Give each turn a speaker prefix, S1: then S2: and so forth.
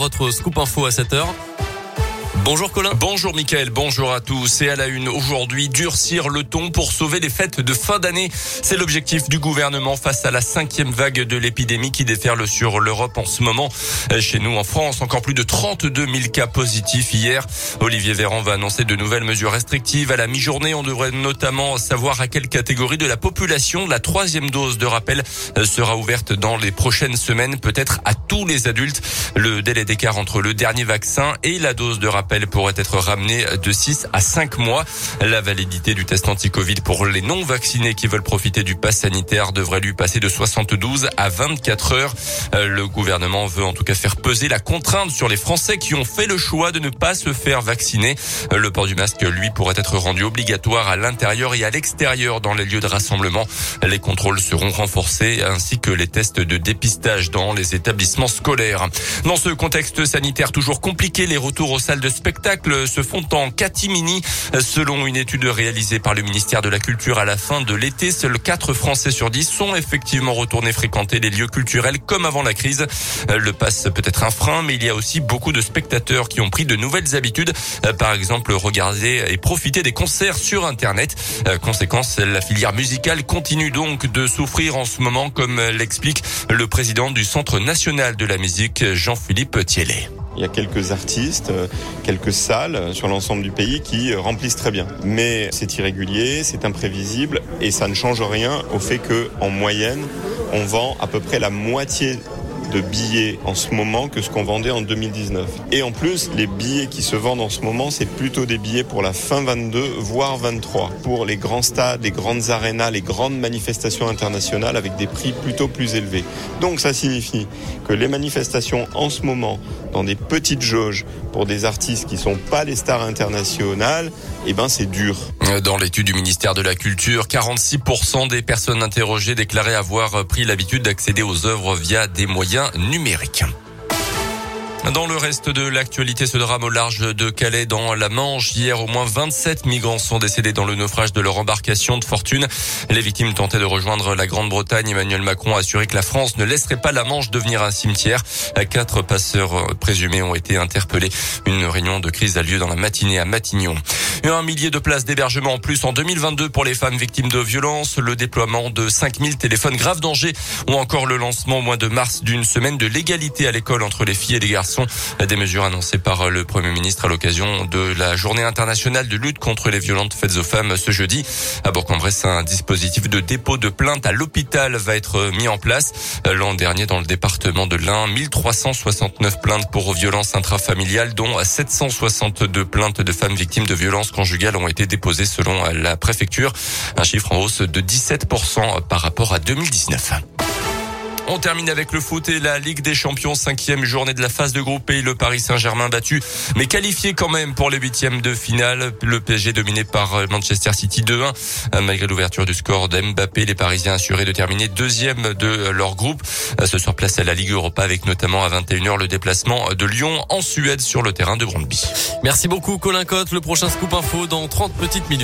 S1: Votre scoop info à 7h. Bonjour Colin.
S2: Bonjour Mickaël, bonjour à tous. Et à la une aujourd'hui, durcir le ton pour sauver les fêtes de fin d'année. C'est l'objectif du gouvernement face à la cinquième vague de l'épidémie qui déferle sur l'Europe en ce moment. Chez nous en France, encore plus de 32 000 cas positifs hier. Olivier Véran va annoncer de nouvelles mesures restrictives. À la mi-journée, on devrait notamment savoir à quelle catégorie de la population la troisième dose de rappel sera ouverte dans les prochaines semaines, peut-être à tous les adultes. Le délai d'écart entre le dernier vaccin et la dose de rappel pourrait être ramené de 6 à 5 mois. La validité du test anti-Covid pour les non vaccinés qui veulent profiter du pass sanitaire devrait lui passer de 72 à 24 heures. Euh, le gouvernement veut en tout cas faire peser la contrainte sur les Français qui ont fait le choix de ne pas se faire vacciner. Euh, le port du masque, lui, pourrait être rendu obligatoire à l'intérieur et à l'extérieur dans les lieux de rassemblement. Les contrôles seront renforcés ainsi que les tests de dépistage dans les établissements scolaires. Dans ce contexte sanitaire toujours compliqué, les retours aux salles de spectacles se font en catimini. Selon une étude réalisée par le ministère de la Culture à la fin de l'été, seuls 4 Français sur 10 sont effectivement retournés fréquenter les lieux culturels comme avant la crise. Le pass peut être un frein, mais il y a aussi beaucoup de spectateurs qui ont pris de nouvelles habitudes. Par exemple, regarder et profiter des concerts sur Internet. Conséquence, la filière musicale continue donc de souffrir en ce moment, comme l'explique le président du Centre national de la musique, Jean-Philippe Thiellet.
S3: Il y a quelques artistes, euh, quelques salles sur l'ensemble du pays qui euh, remplissent très bien. Mais c'est irrégulier, c'est imprévisible et ça ne change rien au fait que, en moyenne, on vend à peu près la moitié de billets en ce moment que ce qu'on vendait en 2019. Et en plus, les billets qui se vendent en ce moment, c'est plutôt des billets pour la fin 22, voire 23. Pour les grands stades, les grandes arénas, les grandes manifestations internationales avec des prix plutôt plus élevés. Donc ça signifie que les manifestations en ce moment, dans des petites jauges, pour des artistes qui sont pas les stars internationales, eh ben c'est dur.
S2: Dans l'étude du ministère de la Culture, 46% des personnes interrogées déclaraient avoir pris l'habitude d'accéder aux œuvres via des moyens numériques. Dans le reste de l'actualité, ce drame au large de Calais dans la Manche. Hier, au moins 27 migrants sont décédés dans le naufrage de leur embarcation de fortune. Les victimes tentaient de rejoindre la Grande-Bretagne. Emmanuel Macron a assuré que la France ne laisserait pas la Manche devenir un cimetière. Quatre passeurs présumés ont été interpellés. Une réunion de crise a lieu dans la matinée à Matignon. Un millier de places d'hébergement en plus en 2022 pour les femmes victimes de violences, le déploiement de 5000 téléphones grave danger ou encore le lancement au mois de mars d'une semaine de l'égalité à l'école entre les filles et les garçons. Des mesures annoncées par le Premier ministre à l'occasion de la journée internationale de lutte contre les violences faites aux femmes ce jeudi. À Bourg-en-Bresse, un dispositif de dépôt de plainte à l'hôpital va être mis en place. L'an dernier, dans le département de l'Ain, 1369 plaintes pour violences intrafamiliales, dont 762 plaintes de femmes victimes de violences conjugales ont été déposées selon la préfecture. Un chiffre en hausse de 17% par rapport à 2019. On termine avec le foot et la Ligue des Champions, cinquième journée de la phase de groupe et le Paris Saint-Germain battu, mais qualifié quand même pour les huitièmes de finale. Le PSG dominé par Manchester City 2-1. Malgré l'ouverture du score d'Mbappé, les Parisiens assurés de terminer deuxième de leur groupe. Ce soir, place à la Ligue Europa avec notamment à 21h le déplacement de Lyon en Suède sur le terrain de Brondby.
S1: Merci beaucoup Colin Cotte. Le prochain scoop info dans 30 petites minutes.